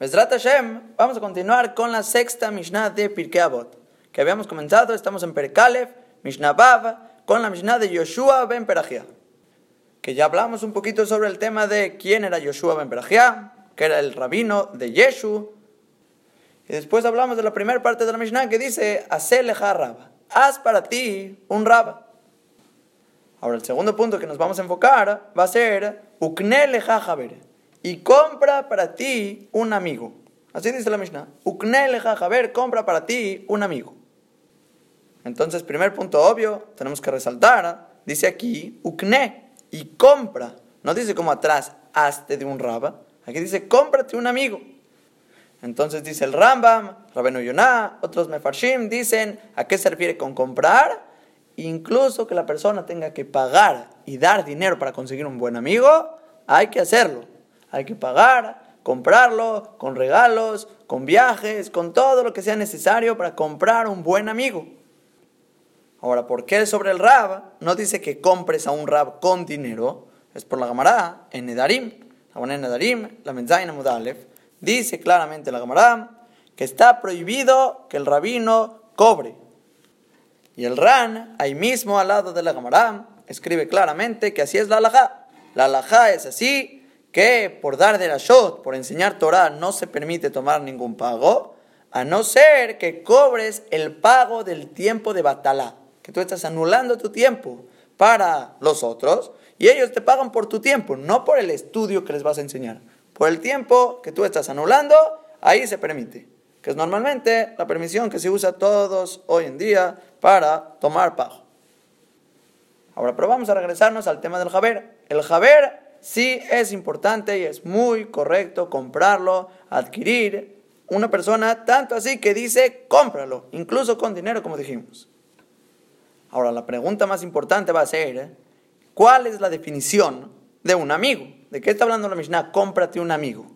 Mesrat Hashem, vamos a continuar con la sexta Mishnah de Pirkei Avot, que habíamos comenzado, estamos en Perkalef, Mishnah Bav, con la Mishnah de Yoshua ben Perajia, que ya hablamos un poquito sobre el tema de quién era Yoshua ben Perajia, que era el rabino de Yeshu, y después hablamos de la primera parte de la Mishnah que dice, haz para ti un Raba. Ahora el segundo punto que nos vamos a enfocar va a ser, Ukneleja Jaber y compra para ti un amigo. Así dice la Mishnah. Uknele jajaber, compra para ti un amigo. Entonces, primer punto obvio, tenemos que resaltar, dice aquí, ukne, y compra. No dice como atrás, hazte de un raba. Aquí dice, cómprate un amigo. Entonces dice el Rambam, Rabenu Yonah, otros Mefarshim dicen, ¿a qué se refiere con comprar? Incluso que la persona tenga que pagar y dar dinero para conseguir un buen amigo, hay que hacerlo. Hay que pagar, comprarlo con regalos, con viajes, con todo lo que sea necesario para comprar un buen amigo. Ahora, ¿por qué sobre el Rab no dice que compres a un Rab con dinero? Es por la Gamará en Nedarim. La en Nedarim, la Menzaina Mudalef, dice claramente la Gamará que está prohibido que el rabino cobre. Y el Ran, ahí mismo al lado de la Gamará, escribe claramente que así es la halajá. La halajá es así que por dar de la shot, por enseñar Torah, no se permite tomar ningún pago, a no ser que cobres el pago del tiempo de batalá, que tú estás anulando tu tiempo para los otros y ellos te pagan por tu tiempo, no por el estudio que les vas a enseñar. Por el tiempo que tú estás anulando, ahí se permite, que es normalmente la permisión que se usa todos hoy en día para tomar pago. Ahora, pero vamos a regresarnos al tema del Javer. El Javer sí es importante y es muy correcto comprarlo, adquirir una persona, tanto así que dice cómpralo, incluso con dinero como dijimos. Ahora, la pregunta más importante va a ser, ¿cuál es la definición de un amigo? ¿De qué está hablando la Mishnah? Cómprate un amigo.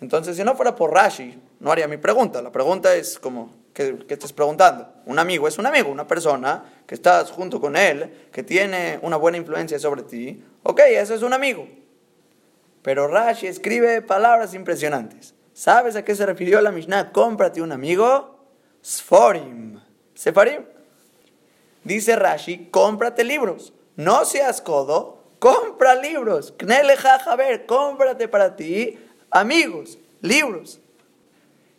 Entonces, si no fuera por Rashi, no haría mi pregunta. La pregunta es como, ¿qué, qué estás preguntando? Un amigo es un amigo, una persona que estás junto con él, que tiene una buena influencia sobre ti, ok, eso es un amigo. Pero Rashi escribe palabras impresionantes. ¿Sabes a qué se refirió la Mishnah? Cómprate un amigo. Sforim. Sefarim. Dice Rashi, cómprate libros. No seas codo, compra libros. Knele ver, cómprate para ti amigos, libros.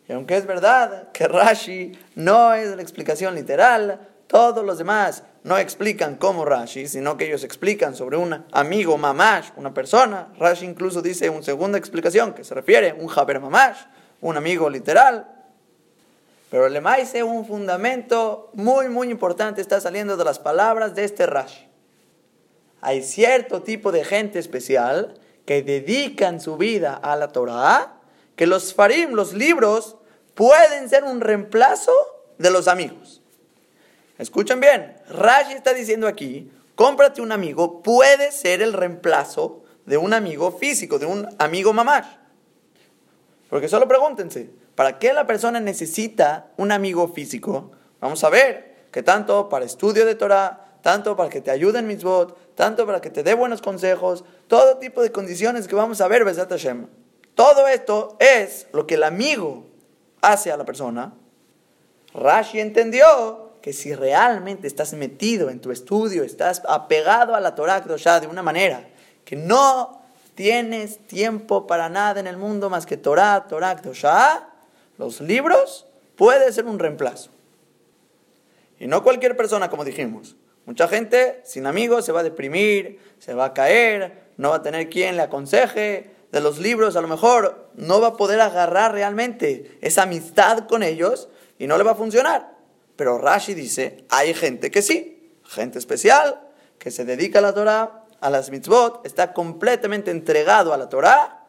Y aunque es verdad que Rashi no es la explicación literal, todos los demás no explican como Rashi, sino que ellos explican sobre un amigo mamash, una persona. Rashi incluso dice una segunda explicación que se refiere un jaber mamash, un amigo literal. Pero el dice un fundamento muy, muy importante está saliendo de las palabras de este Rashi. Hay cierto tipo de gente especial que dedican su vida a la Torah, que los farim, los libros, pueden ser un reemplazo de los amigos. Escuchen bien, Rashi está diciendo aquí, cómprate un amigo, puede ser el reemplazo de un amigo físico, de un amigo mamá. Porque solo pregúntense, ¿para qué la persona necesita un amigo físico? Vamos a ver que tanto para estudio de Torah, tanto para que te ayude en mitzvot, tanto para que te dé buenos consejos, todo tipo de condiciones que vamos a ver, Besat Hashem. Todo esto es lo que el amigo hace a la persona. Rashi entendió que si realmente estás metido en tu estudio, estás apegado a la Torah de una manera que no tienes tiempo para nada en el mundo más que Torah, Torah Kedoshah, los libros, puede ser un reemplazo. Y no cualquier persona, como dijimos. Mucha gente sin amigos se va a deprimir, se va a caer, no va a tener quien le aconseje. De los libros a lo mejor no va a poder agarrar realmente esa amistad con ellos y no le va a funcionar. Pero Rashi dice, hay gente que sí, gente especial, que se dedica a la Torah, a las mitzvot, está completamente entregado a la Torah.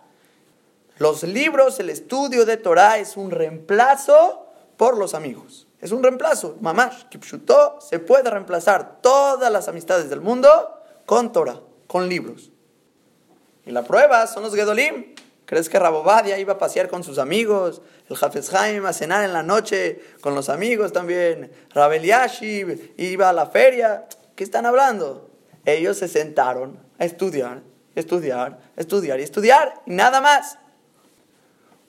Los libros, el estudio de Torah es un reemplazo por los amigos. Es un reemplazo. Mamash, Kipshuto, se puede reemplazar todas las amistades del mundo con Torah, con libros. Y la prueba son los Gedolim. ¿Crees que Rabobadia iba a pasear con sus amigos? El Hafez Haim a cenar en la noche con los amigos también. Rabel Yashib iba a la feria. ¿Qué están hablando? Ellos se sentaron a estudiar, estudiar, estudiar y estudiar. Y nada más.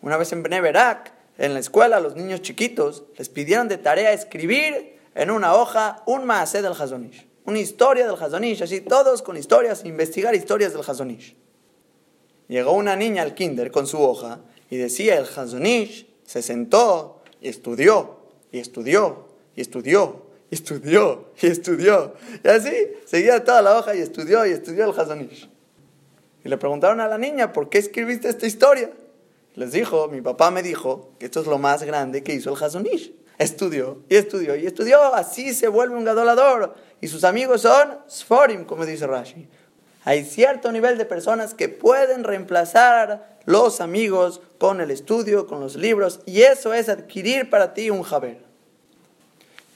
Una vez en Beneverak, en la escuela, los niños chiquitos les pidieron de tarea escribir en una hoja un maasé del Hazonish, una historia del Hazonish, así todos con historias, investigar historias del Hazonish. Llegó una niña al kinder con su hoja y decía el Hazonish, se sentó y estudió, y estudió, y estudió, y estudió, y estudió. Y así seguía toda la hoja y estudió, y estudió el Hazonish. Y le preguntaron a la niña, ¿por qué escribiste esta historia? Les dijo, mi papá me dijo que esto es lo más grande que hizo el Hazonish. Estudió y estudió y estudió, así se vuelve un gadolador. Y sus amigos son Sforim, como dice Rashi. Hay cierto nivel de personas que pueden reemplazar los amigos con el estudio, con los libros, y eso es adquirir para ti un Jaber.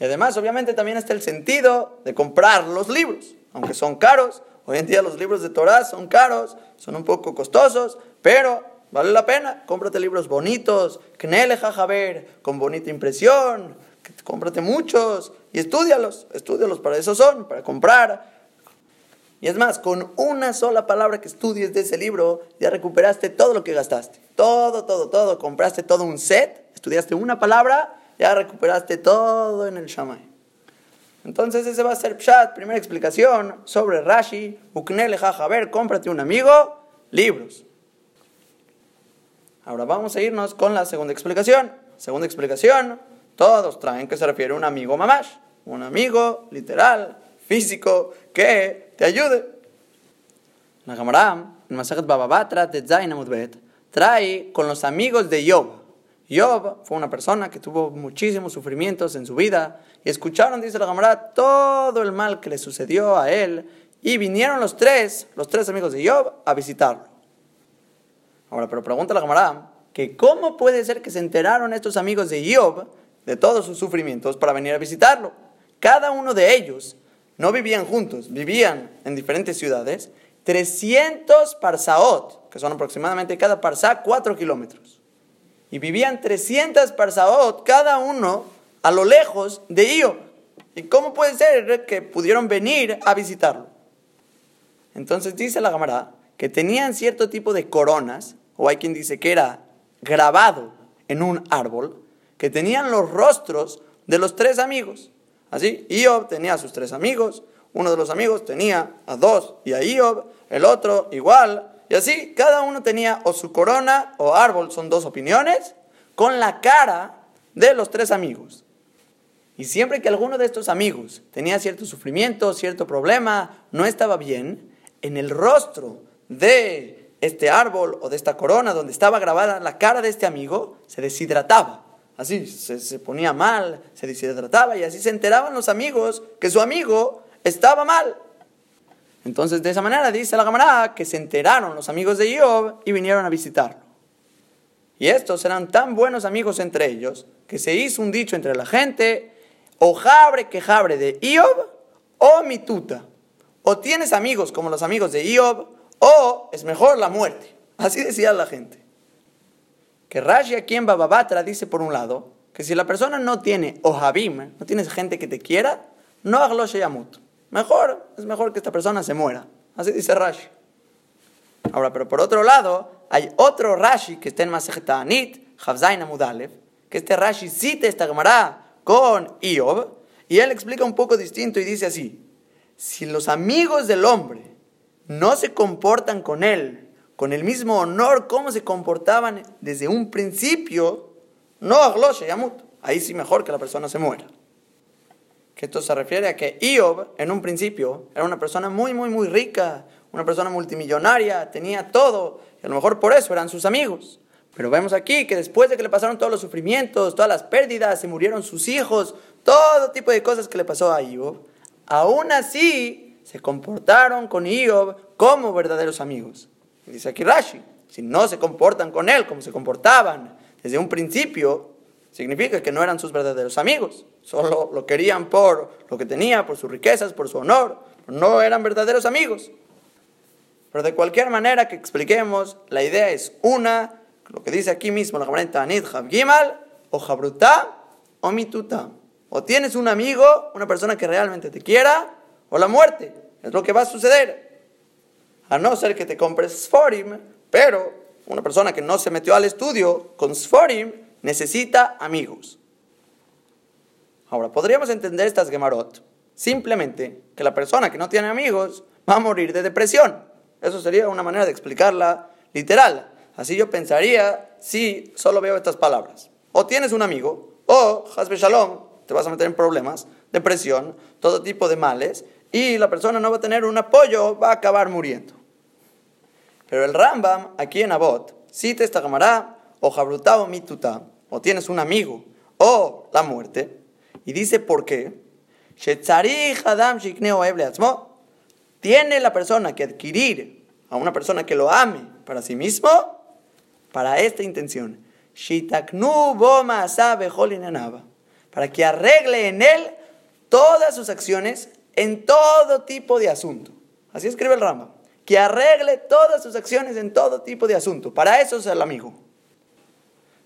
Y además, obviamente, también está el sentido de comprar los libros, aunque son caros. Hoy en día los libros de Torah son caros, son un poco costosos, pero vale la pena. Cómprate libros bonitos, Kneleja Jaber, con bonita impresión, cómprate muchos y estudialos, estudialos, para eso son, para comprar y es más, con una sola palabra que estudies de ese libro, ya recuperaste todo lo que gastaste. Todo, todo, todo. Compraste todo un set, estudiaste una palabra, ya recuperaste todo en el Shamay. Entonces ese va a ser Pshat, primera explicación sobre Rashi, Uknele ver, cómprate un amigo, libros. Ahora vamos a irnos con la segunda explicación. Segunda explicación, todos traen que se refiere a un amigo mamash, un amigo literal, físico, que te ayude. La Gemara, en Masajet Bababatra, Zainamudbet, trae con los amigos de Job. Job fue una persona que tuvo muchísimos sufrimientos en su vida y escucharon, dice la Gemara, todo el mal que le sucedió a él y vinieron los tres, los tres amigos de Job, a visitarlo. Ahora, pero pregunta la Gemara, que cómo puede ser que se enteraron estos amigos de Job de todos sus sufrimientos para venir a visitarlo. Cada uno de ellos no vivían juntos, vivían en diferentes ciudades, 300 parsaot, que son aproximadamente cada parsa 4 kilómetros. Y vivían 300 parsaot cada uno a lo lejos de Io. ¿Y cómo puede ser que pudieron venir a visitarlo? Entonces dice la Gamara que tenían cierto tipo de coronas, o hay quien dice que era grabado en un árbol, que tenían los rostros de los tres amigos. Así, Iob tenía a sus tres amigos, uno de los amigos tenía a dos y a Iob, el otro igual, y así cada uno tenía o su corona o árbol, son dos opiniones, con la cara de los tres amigos. Y siempre que alguno de estos amigos tenía cierto sufrimiento, cierto problema, no estaba bien, en el rostro de este árbol o de esta corona donde estaba grabada la cara de este amigo, se deshidrataba. Así se, ponía mal, se deshidrataba y así se enteraban los amigos que su amigo estaba mal. Entonces, de esa manera dice la camarada que se enteraron los amigos de Job y vinieron a visitarlo. Y estos eran tan buenos amigos entre ellos que se hizo un dicho entre la gente: o jabre que jabre de Job o mituta. O tienes amigos como los amigos de Job o es mejor la muerte. Así decía la gente que Rashi aquí en Bababatra dice por un lado que si la persona no tiene ohabim, no tienes gente que te quiera, no haglo yamut. Mejor, es mejor que esta persona se muera. Así dice Rashi. Ahora, pero por otro lado, hay otro Rashi que está en Masechet Anit, Havzain Amudalev, que este Rashi cita esta Gemara con Iob, y él explica un poco distinto y dice así: si los amigos del hombre no se comportan con él con el mismo honor como se comportaban desde un principio, no a Yamut. Ahí sí mejor que la persona se muera. Que esto se refiere a que Iob, en un principio, era una persona muy, muy, muy rica, una persona multimillonaria, tenía todo, y a lo mejor por eso eran sus amigos. Pero vemos aquí que después de que le pasaron todos los sufrimientos, todas las pérdidas, se murieron sus hijos, todo tipo de cosas que le pasó a Iob, aún así se comportaron con Iob como verdaderos amigos. Dice aquí Rashi, si no se comportan con él como se comportaban desde un principio, significa que no eran sus verdaderos amigos. Solo lo querían por lo que tenía, por sus riquezas, por su honor. No eran verdaderos amigos. Pero de cualquier manera que expliquemos, la idea es una, lo que dice aquí mismo la Gemara Anid Gimal, o Jabruta o Mituta. O tienes un amigo, una persona que realmente te quiera, o la muerte. Es lo que va a suceder. A no ser que te compres Sforim, pero una persona que no se metió al estudio con Sforim, necesita amigos. Ahora, podríamos entender estas Gemarot simplemente que la persona que no tiene amigos va a morir de depresión. Eso sería una manera de explicarla literal. Así yo pensaría si solo veo estas palabras. O tienes un amigo, o, Hasbe Shalom, te vas a meter en problemas, depresión, todo tipo de males, y la persona no va a tener un apoyo, va a acabar muriendo. Pero el Rambam, aquí en Abot, cita esta gamará, o Jabrutá o Mituta, o tienes un amigo, o la muerte, y dice por qué. Tiene la persona que adquirir a una persona que lo ame para sí mismo, para esta intención. Para que arregle en él todas sus acciones en todo tipo de asunto. Así escribe el Rambam. Que arregle todas sus acciones en todo tipo de asunto. Para eso es el amigo.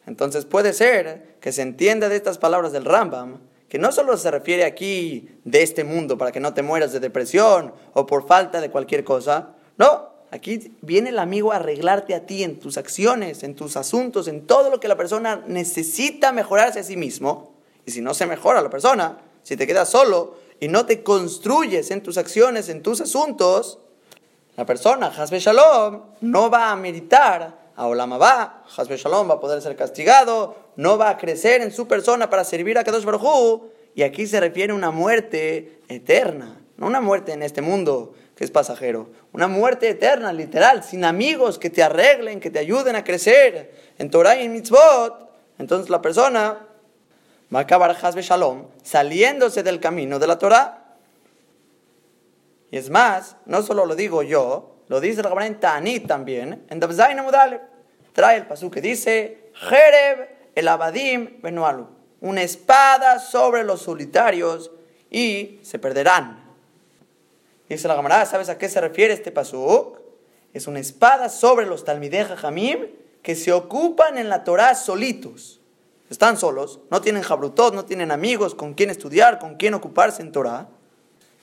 Entonces puede ser que se entienda de estas palabras del Rambam que no solo se refiere aquí de este mundo para que no te mueras de depresión o por falta de cualquier cosa. No, aquí viene el amigo a arreglarte a ti en tus acciones, en tus asuntos, en todo lo que la persona necesita mejorarse a sí mismo. Y si no se mejora la persona, si te quedas solo y no te construyes en tus acciones, en tus asuntos, la persona, Hasbe Shalom, no va a meditar a Olamabá, Hasbe Shalom va a poder ser castigado, no va a crecer en su persona para servir a Kadosh Baruj y aquí se refiere a una muerte eterna, no una muerte en este mundo que es pasajero, una muerte eterna, literal, sin amigos que te arreglen, que te ayuden a crecer en Torah y en Mitzvot. Entonces la persona va a acabar Hasbe Shalom saliéndose del camino de la Torah. Y es más, no solo lo digo yo, lo dice el Rabban Ta'anit también, en Dabzain Amudale. Trae el pasú que dice, Jereb el Abadim Benualu, una espada sobre los solitarios y se perderán. Dice la camarada, ¿sabes a qué se refiere este pasú? Es una espada sobre los Talmideh Jamim que se ocupan en la Torah solitos. Están solos, no tienen jabrutot, no tienen amigos con quien estudiar, con quien ocuparse en Torah.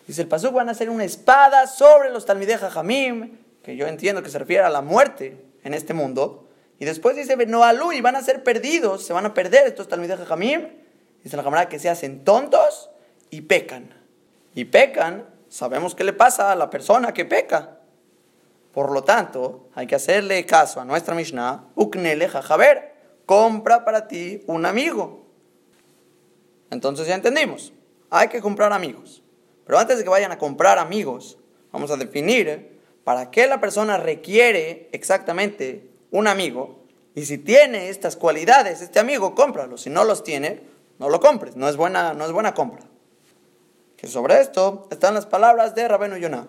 Dice el Pasuk, van a hacer una espada sobre los Talmideh Jamim, que yo entiendo que se refiere a la muerte en este mundo. Y después dice, Noalú, y van a ser perdidos, se van a perder estos Talmideh Jamim. Dice la camarada que se hacen tontos y pecan. Y pecan, sabemos qué le pasa a la persona que peca. Por lo tanto, hay que hacerle caso a nuestra Mishnah, Uknele Jajaber, compra para ti un amigo. Entonces ya entendimos, hay que comprar amigos. Pero antes de que vayan a comprar amigos, vamos a definir para qué la persona requiere exactamente un amigo. Y si tiene estas cualidades, este amigo, cómpralo. Si no los tiene, no lo compres. No es buena, no es buena compra. Que sobre esto están las palabras de Rabenu Yonah.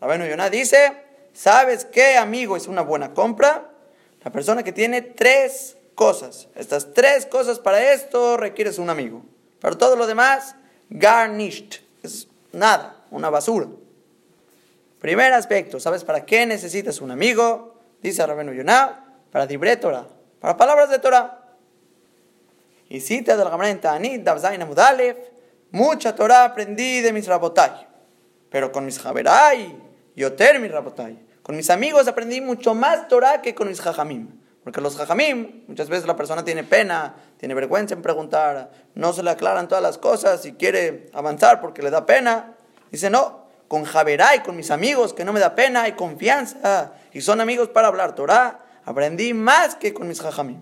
Rabenu Yonah dice, ¿sabes qué amigo es una buena compra? La persona que tiene tres cosas. Estas tres cosas para esto requieres un amigo. Pero todo lo demás, garnished. Es nada, una basura. Primer aspecto, ¿sabes para qué necesitas un amigo? Dice Rabenu Yonah, para Dibre Torah, para palabras de Torah. Y cita del Gamra en Ta'anit, Davzain Amudalef, mucha Torah aprendí de mis rabotay, pero con mis javeray, yoter mis rabotay. Con mis amigos aprendí mucho más Torah que con mis jajamim. Porque los jajamim, muchas veces la persona tiene pena, tiene vergüenza en preguntar, no se le aclaran todas las cosas y quiere avanzar porque le da pena. Dice, no, con Javeray, con mis amigos, que no me da pena, hay confianza y son amigos para hablar Torah, aprendí más que con mis jajamim.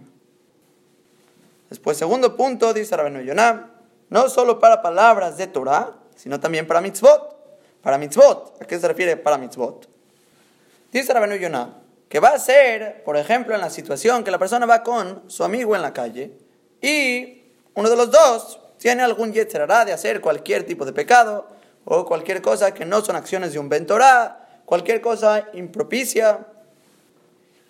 Después, segundo punto, dice Rabenu Yonah, no solo para palabras de Torah, sino también para mitzvot. Para mitzvot, ¿a qué se refiere para mitzvot? Dice Rabenu Yonah, que va a ser, por ejemplo, en la situación que la persona va con su amigo en la calle y uno de los dos tiene algún yetzerará de hacer cualquier tipo de pecado o cualquier cosa que no son acciones de un bentorá, cualquier cosa impropicia.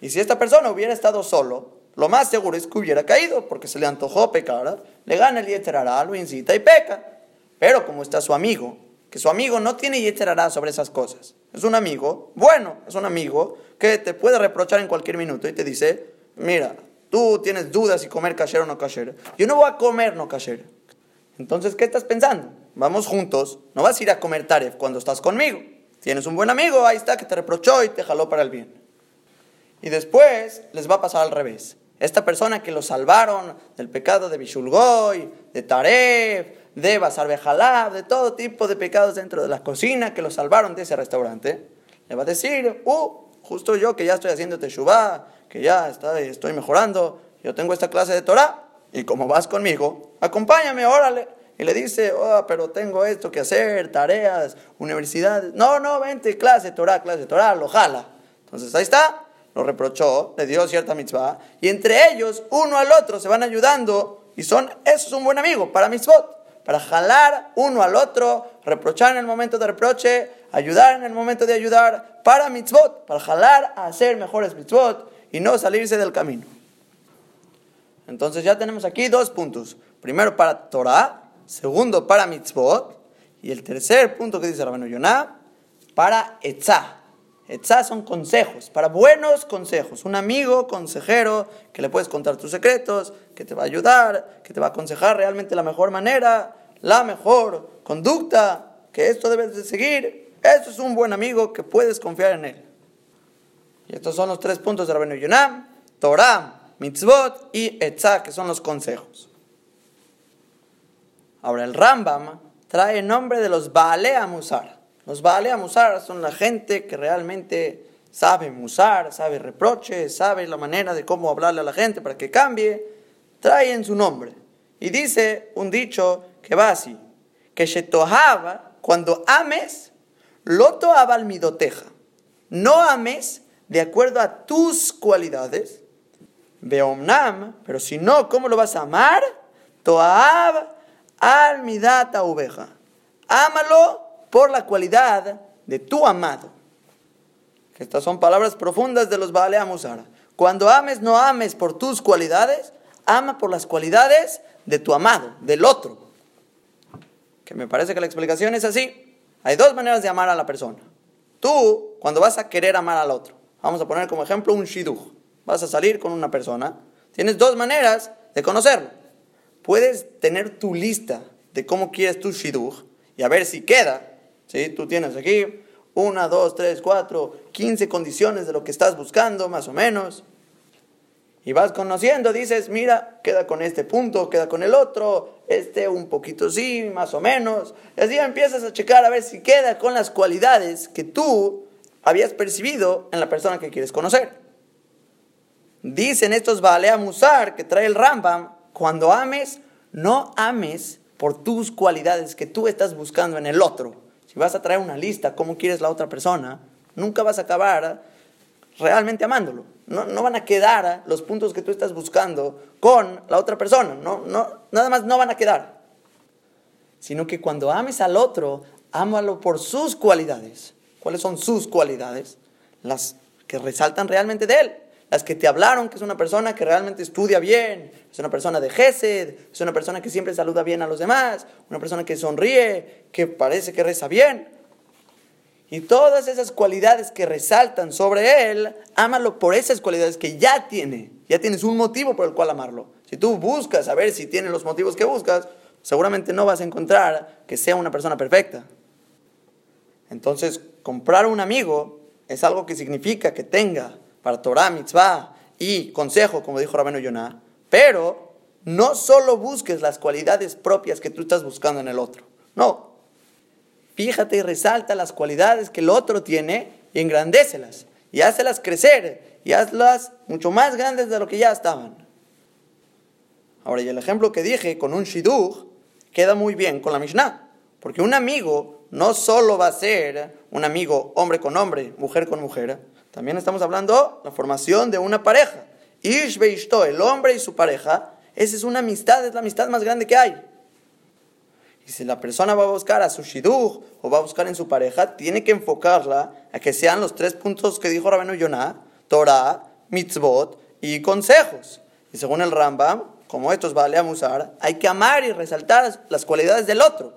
Y si esta persona hubiera estado solo, lo más seguro es que hubiera caído porque se le antojó pecar, le gana el yetzerará, lo incita y peca. Pero como está su amigo, que su amigo no tiene yetzerará sobre esas cosas, es un amigo bueno, es un amigo que te puede reprochar en cualquier minuto y te dice, mira, tú tienes dudas si comer kasher o no kasher. Yo no voy a comer no kasher. Entonces, ¿qué estás pensando? Vamos juntos, no vas a ir a comer taref cuando estás conmigo. Tienes un buen amigo, ahí está, que te reprochó y te jaló para el bien. y después les va a pasar al revés. Esta persona que lo salvaron del pecado de Bishulgoy, de Taref, de Bejalab, de todo tipo de pecados dentro de la cocina, que lo salvaron de ese restaurante, le va a decir, uh, justo yo que ya estoy haciendo Teshuvah, que ya estoy, estoy mejorando, yo tengo esta clase de Torah, y como vas conmigo, acompáñame, órale. Y le dice, oh, pero tengo esto que hacer, tareas, universidades. No, no, vente, clase, Torah, clase, Torah, lo jala. Entonces ahí está, lo reprochó, le dio cierta mitzvah, y entre ellos, uno al otro, se van ayudando, y son, eso es un buen amigo para mitzvot, para jalar uno al otro, reprochar en el momento de reproche, ayudar en el momento de ayudar, para mitzvot, para jalar a hacer mejores mitzvot y no salirse del camino. Entonces ya tenemos aquí dos puntos. Primero para Torah, segundo para mitzvot, y el tercer punto que dice Rabino Yonah, para etzah. Etzah son consejos, para buenos consejos. Un amigo consejero que le puedes contar tus secretos, que te va a ayudar, que te va a aconsejar realmente la mejor manera, la mejor conducta, que esto debes de seguir. Eso es un buen amigo que puedes confiar en él. Y estos son los tres puntos de Rabino Yonah, Torah, mitzvot y etzah, que son los consejos. Ahora el Rambam trae el nombre de los Baalea Musar. Los Baalea Musar son la gente que realmente sabe musar, sabe reproches, sabe la manera de cómo hablarle a la gente para que cambie. Trae en su nombre. Y dice un dicho que va así, que Shetohava, cuando ames, loto abal midoteja. No ames de acuerdo a tus cualidades, Beomnam, pero si no, ¿cómo lo vas a amar? Toab al midata oveja. Ámalo por la cualidad de tu amado. Estas son palabras profundas de los Baale. Cuando ames, no ames por tus cualidades, ama por las cualidades de tu amado, del otro. Que me parece que la explicación es así. Hay dos maneras de amar a la persona. Tú, cuando vas a querer amar al otro, vamos a poner como ejemplo un shidduch vas a salir con una persona, tienes dos maneras de conocerlo. Puedes tener tu lista de cómo quieres tu shidduch y a ver si queda. ¿sí? Tú tienes aquí una, dos, tres, cuatro, quince condiciones de lo que estás buscando, más o menos. Y vas conociendo, dices, mira, queda con este punto, queda con el otro, este un poquito sí, más o menos. Y así empiezas a checar a ver si queda con las cualidades que tú habías percibido en la persona que quieres conocer. Dicen estos Balea Musar que trae el Rambam, cuando ames, no ames por tus cualidades que tú estás buscando en el otro. Si vas a traer una lista, cómo quieres la otra persona, nunca vas a acabar realmente amándolo. No, no van a quedar los puntos que tú estás buscando con la otra persona. No, no, nada más no van a quedar. Sino que cuando ames al otro, ámalo por sus cualidades. ¿Cuáles son sus cualidades? Las que resaltan realmente de él las que te hablaron, que es una persona que realmente estudia bien, es una persona de Gesed, es una persona que siempre saluda bien a los demás, una persona que sonríe, que parece que reza bien. Y todas esas cualidades que resaltan sobre él, ámalo por esas cualidades que ya tiene. Ya tienes un motivo por el cual amarlo. Si tú buscas a ver si tiene los motivos que buscas, seguramente no vas a encontrar que sea una persona perfecta. Entonces, comprar un amigo es algo que significa que tenga para Torah, mitzvah y consejo, como dijo Rabeno Yonah, pero no solo busques las cualidades propias que tú estás buscando en el otro. No. Fíjate y resalta las cualidades que el otro tiene y engrandécelas. Y hácelas crecer y hazlas mucho más grandes de lo que ya estaban. Ahora, y el ejemplo que dije con un shidduch queda muy bien con la Mishnah. Porque un amigo no solo va a ser un amigo hombre con hombre, mujer con mujer, también estamos hablando la formación de una pareja. Ish Beishto, el hombre y su pareja, esa es una amistad, es la amistad más grande que hay. Y si la persona va a buscar a su shidduch o va a buscar en su pareja, tiene que enfocarla a que sean los tres puntos que dijo Rabenu Yonah, Torah, mitzvot y consejos. Y según el Rambam, como estos vale a musar, hay que amar y resaltar las cualidades del otro.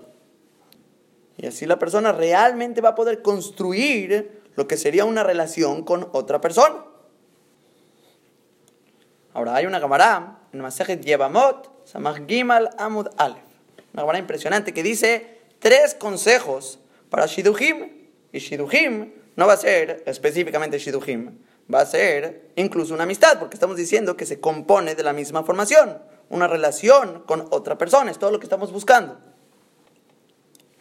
Y así la persona realmente va a poder construir lo que sería una relación con otra persona. Ahora hay una Gemara en Masejet Yevamot, Samach Gimal Amud Aleph. Una Gemara impresionante que dice tres consejos para Shiduhim. Y Shiduhim no va a ser específicamente Shiduhim, va a ser incluso una amistad, porque estamos diciendo que se compone de la misma formación, una relación con otra persona, es todo lo que estamos buscando.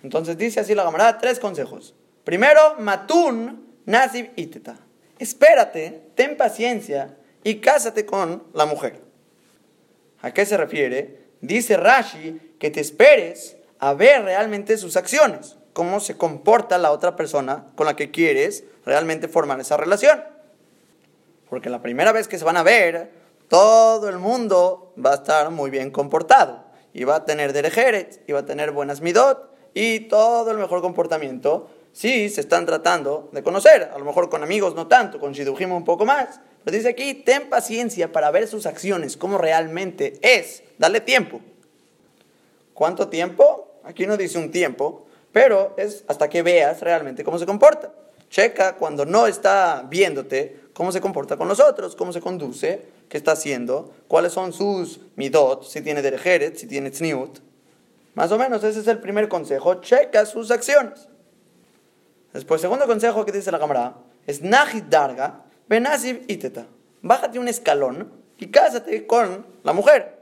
Entonces dice así la camarada, tres consejos. Primero, matun nasib iteta. Espérate, ten paciencia y cásate con la mujer. ¿A qué se refiere? Dice Rashi que te esperes a ver realmente sus acciones, cómo se comporta la otra persona con la que quieres realmente formar esa relación. Porque la primera vez que se van a ver, todo el mundo va a estar muy bien comportado. Y va a tener derejeret, y va a tener buenas midot, y todo el mejor comportamiento. Si se están tratando de conocer, a lo mejor con amigos no tanto, con Shidujim un poco más. Pero dice aquí, ten paciencia para ver sus acciones, cómo realmente es. Dale tiempo. ¿Cuánto tiempo? Aquí no dice un tiempo, pero es hasta que veas realmente cómo se comporta. Checa cuando no está viéndote cómo se comporta con los otros, cómo se conduce, qué está haciendo, cuáles son sus midot, si tiene derejeret, si tiene tzniut. Más o menos ese es el primer consejo, checa sus acciones. Después, segundo consejo que dice la cámara es Nahid Darga, Benasib Iteta. Bájate un escalón y cásate con la mujer.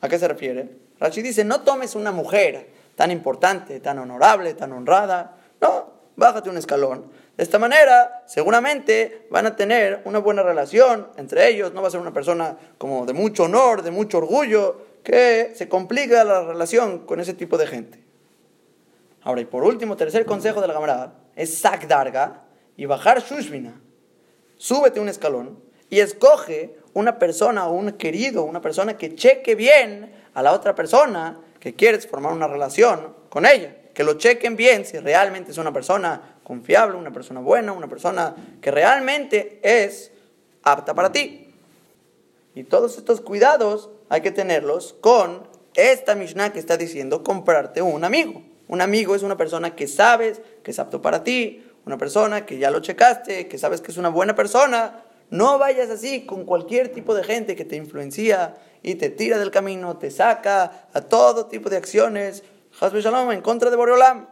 ¿A qué se refiere? Rashi dice, no tomes una mujer tan importante, tan honorable, tan honrada. No, bájate un escalón. De esta manera, seguramente van a tener una buena relación entre ellos. No va a ser una persona como de mucho honor, de mucho orgullo, que se complica la relación con ese tipo de gente. Ahora, y por último, tercer consejo de la camarada es Sakdarga y bajar Shushvina. Súbete un escalón y escoge una persona o un querido, una persona que cheque bien a la otra persona que quieres formar una relación con ella. Que lo chequen bien si realmente es una persona confiable, una persona buena, una persona que realmente es apta para ti. Y todos estos cuidados hay que tenerlos con esta Mishnah que está diciendo comprarte un amigo. Un amigo es una persona que sabes que es apto para ti, una persona que ya lo checaste, que sabes que es una buena persona. No vayas así con cualquier tipo de gente que te influencia y te tira del camino, te saca a todo tipo de acciones, Hasbe Shalom, en contra de Boreolam.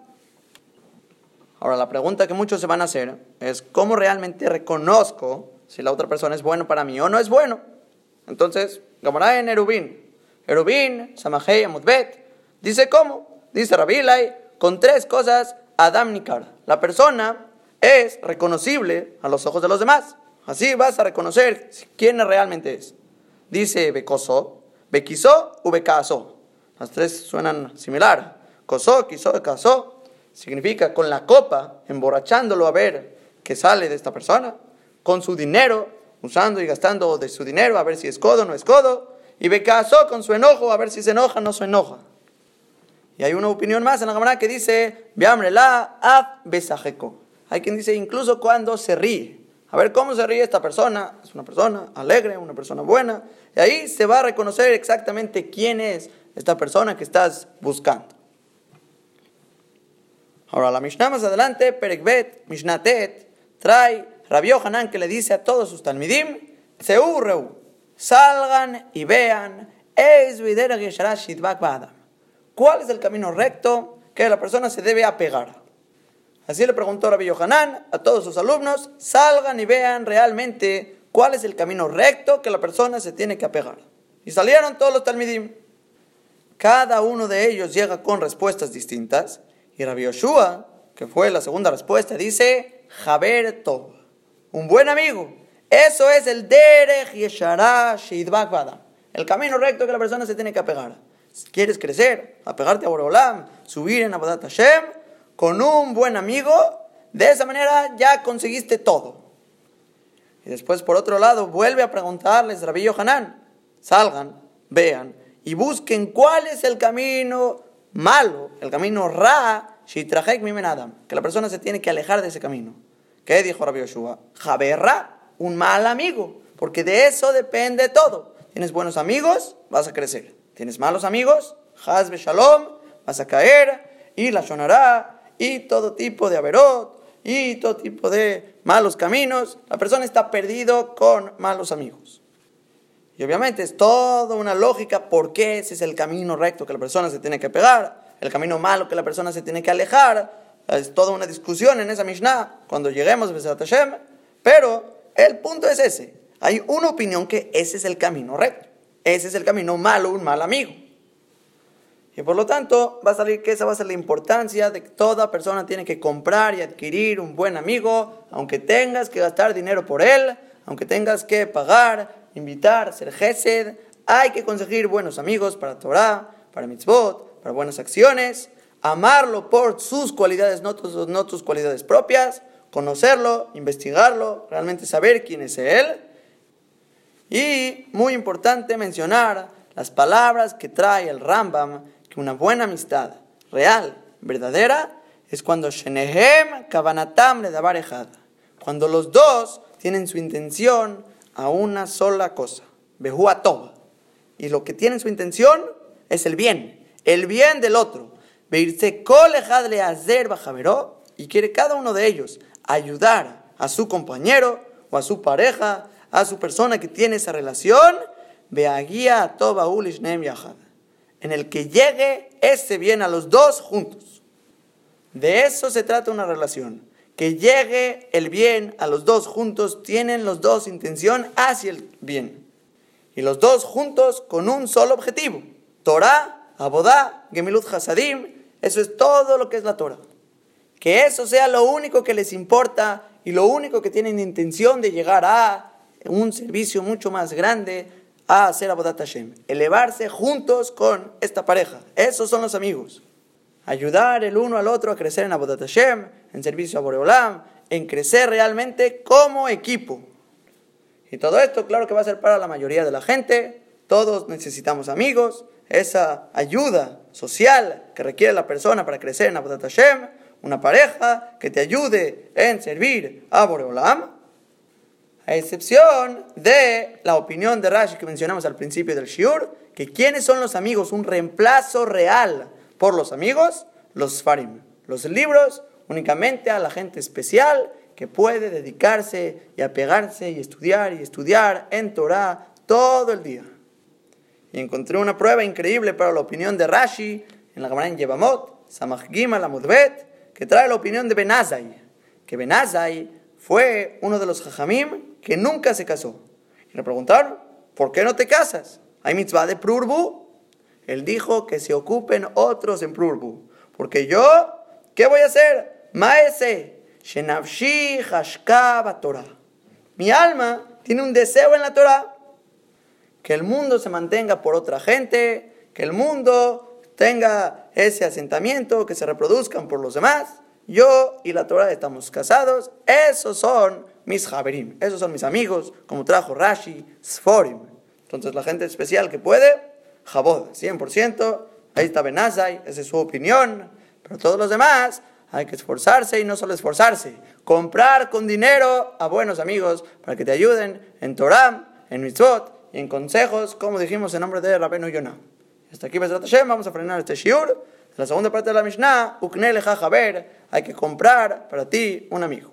Ahora, la pregunta que muchos se van a hacer es, ¿cómo realmente reconozco si la otra persona es bueno para mí o no es bueno? Entonces, Gamara en Erubín, Erubín, Samahei, Amudbet, dice cómo, dice Rabilai, con tres cosas, Adam Nikar. La persona es reconocible a los ojos de los demás. Así vas a reconocer quién realmente es. Dice Becoso, Bequisó u Becaso. Las tres suenan similar. Cosó, quiso, casó. Significa con la copa, emborrachándolo a ver qué sale de esta persona. Con su dinero, usando y gastando de su dinero a ver si es codo o no es codo. Y Becasó con su enojo a ver si se enoja o no se enoja. Y hay una opinión más en la cámara que dice, la ab besajeco. Hay quien dice incluso cuando se ríe. A ver cómo se ríe esta persona. Es una persona alegre, una persona buena. Y ahí se va a reconocer exactamente quién es esta persona que estás buscando. Ahora, la Mishnah más adelante, Perekbet, Mishnatet, trae Rabbi Hanan que le dice a todos sus talmidim, salgan y vean, ¿cuál es el camino recto que la persona se debe apegar? Así le preguntó Rabbi Hanan a todos sus alumnos, salgan y vean realmente cuál es el camino recto que la persona se tiene que apegar. Y salieron todos los talmidim. Cada uno de ellos llega con respuestas distintas. Y Rabbi Yoshua, que fue la segunda respuesta, dice, Jaber Tov, un buen amigo. Eso es el Derech Yeshara Shidbak El camino recto que la persona se tiene que apegar. Si quieres crecer, apegarte a Borolam, subir en Abadat Hashem, con un buen amigo, de esa manera ya conseguiste todo. Y después, por otro lado, vuelve a preguntarles, Rabbi Yohanan, salgan, vean y busquen cuál es el camino malo, el camino ra, que la persona se tiene que alejar de ese camino. ¿Qué dijo Rabbi Yoshua? Jaberra, un mal amigo, porque de eso depende todo. Tienes buenos amigos, vas a crecer. Tienes malos amigos, Hazbe Shalom, vas a caer, y la shonará, y todo tipo de averot, y todo tipo de malos caminos, la persona está perdido con malos amigos. Y obviamente es toda una lógica por qué ese es el camino recto que la persona se tiene que pegar, el camino malo que la persona se tiene que alejar. Es toda una discusión en esa Mishnah cuando lleguemos a Hashem, pero El punto es ese. Hay una opinión que ese es el camino recto. Ese es el camino malo, un mal amigo. Y por lo tanto, va a salir que esa va a ser la importancia de que toda persona tiene que comprar y adquirir un buen amigo, aunque tengas que gastar dinero por él, aunque tengas que pagar, invitar, ser gesed, hay que conseguir buenos amigos para Torah, para mitzvot, para buenas acciones, amarlo por sus cualidades, no tus, no tus cualidades propias, conocerlo, investigarlo, realmente saber quién es él. Y muy importante mencionar las palabras que trae el Rambam que una buena amistad real, verdadera, es cuando Shenehem Kavanatam le da Cuando los dos tienen su intención a una sola cosa. Behuatov. Y lo que tienen su intención es el bien. El bien del otro. Veirse le hacer Y quiere cada uno de ellos ayudar a su compañero o a su pareja, a su persona que tiene esa relación. Beagia Toba Ulishnem Yahad en el que llegue ese bien a los dos juntos. De eso se trata una relación. Que llegue el bien a los dos juntos, tienen los dos intención hacia el bien. Y los dos juntos con un solo objetivo. Torah, Abodá, Gemilut Hasadim, eso es todo lo que es la Torah. Que eso sea lo único que les importa y lo único que tienen intención de llegar a un servicio mucho más grande, a hacer Abodat Hashem. Elevarse juntos con esta pareja. Esos son los amigos. Ayudar el uno al otro a crecer en Abodat Hashem, en servicio a Boreolam, en crecer realmente como equipo. Y todo esto, claro que va a ser para la mayoría de la gente. Todos necesitamos amigos. Esa ayuda social que requiere la persona para crecer en Abodat. Una pareja que te ayude en servir a Boreolam a excepción de la opinión de Rashi que mencionamos al principio del Shiur, que quiénes son los amigos, un reemplazo real por los amigos, los Farim, los libros únicamente a la gente especial que puede dedicarse y apegarse y estudiar y estudiar en Torah todo el día. Y encontré una prueba increíble para la opinión de Rashi en la Gemara en Yevamot, Samach Gimel Amudbet, que trae la opinión de Benazai, que Benazai fue uno de los Jajamim que nunca se casó. Y le preguntaron, ¿por qué no te casas? ¿Hay mitzvah de Prurbu? Él dijo que se ocupen otros en Prurbu. Porque yo, ¿qué voy a hacer? Maese, Shenavshi Hashkaba Torah. Mi alma tiene un deseo en la Torah. Que el mundo se mantenga por otra gente, que el mundo tenga ese asentamiento, que se reproduzcan por los demás. Yo y la Torah estamos casados. Esos son mis Javerim. Esos son mis amigos, como trajo Rashi, Sforim. Entonces la gente especial que puede, Jabod, 100%. Ahí está Benazai, esa es su opinión. Pero todos los demás hay que esforzarse y no solo esforzarse, comprar con dinero a buenos amigos para que te ayuden en Torah, en mitzvot y en consejos, como dijimos en nombre de Rabenu Yonah. Hasta aquí, Hashem, vamos a frenar este shiur. La segunda parte de la Mishnah, Ukne Leja Jaber, hay que comprar para ti un amigo.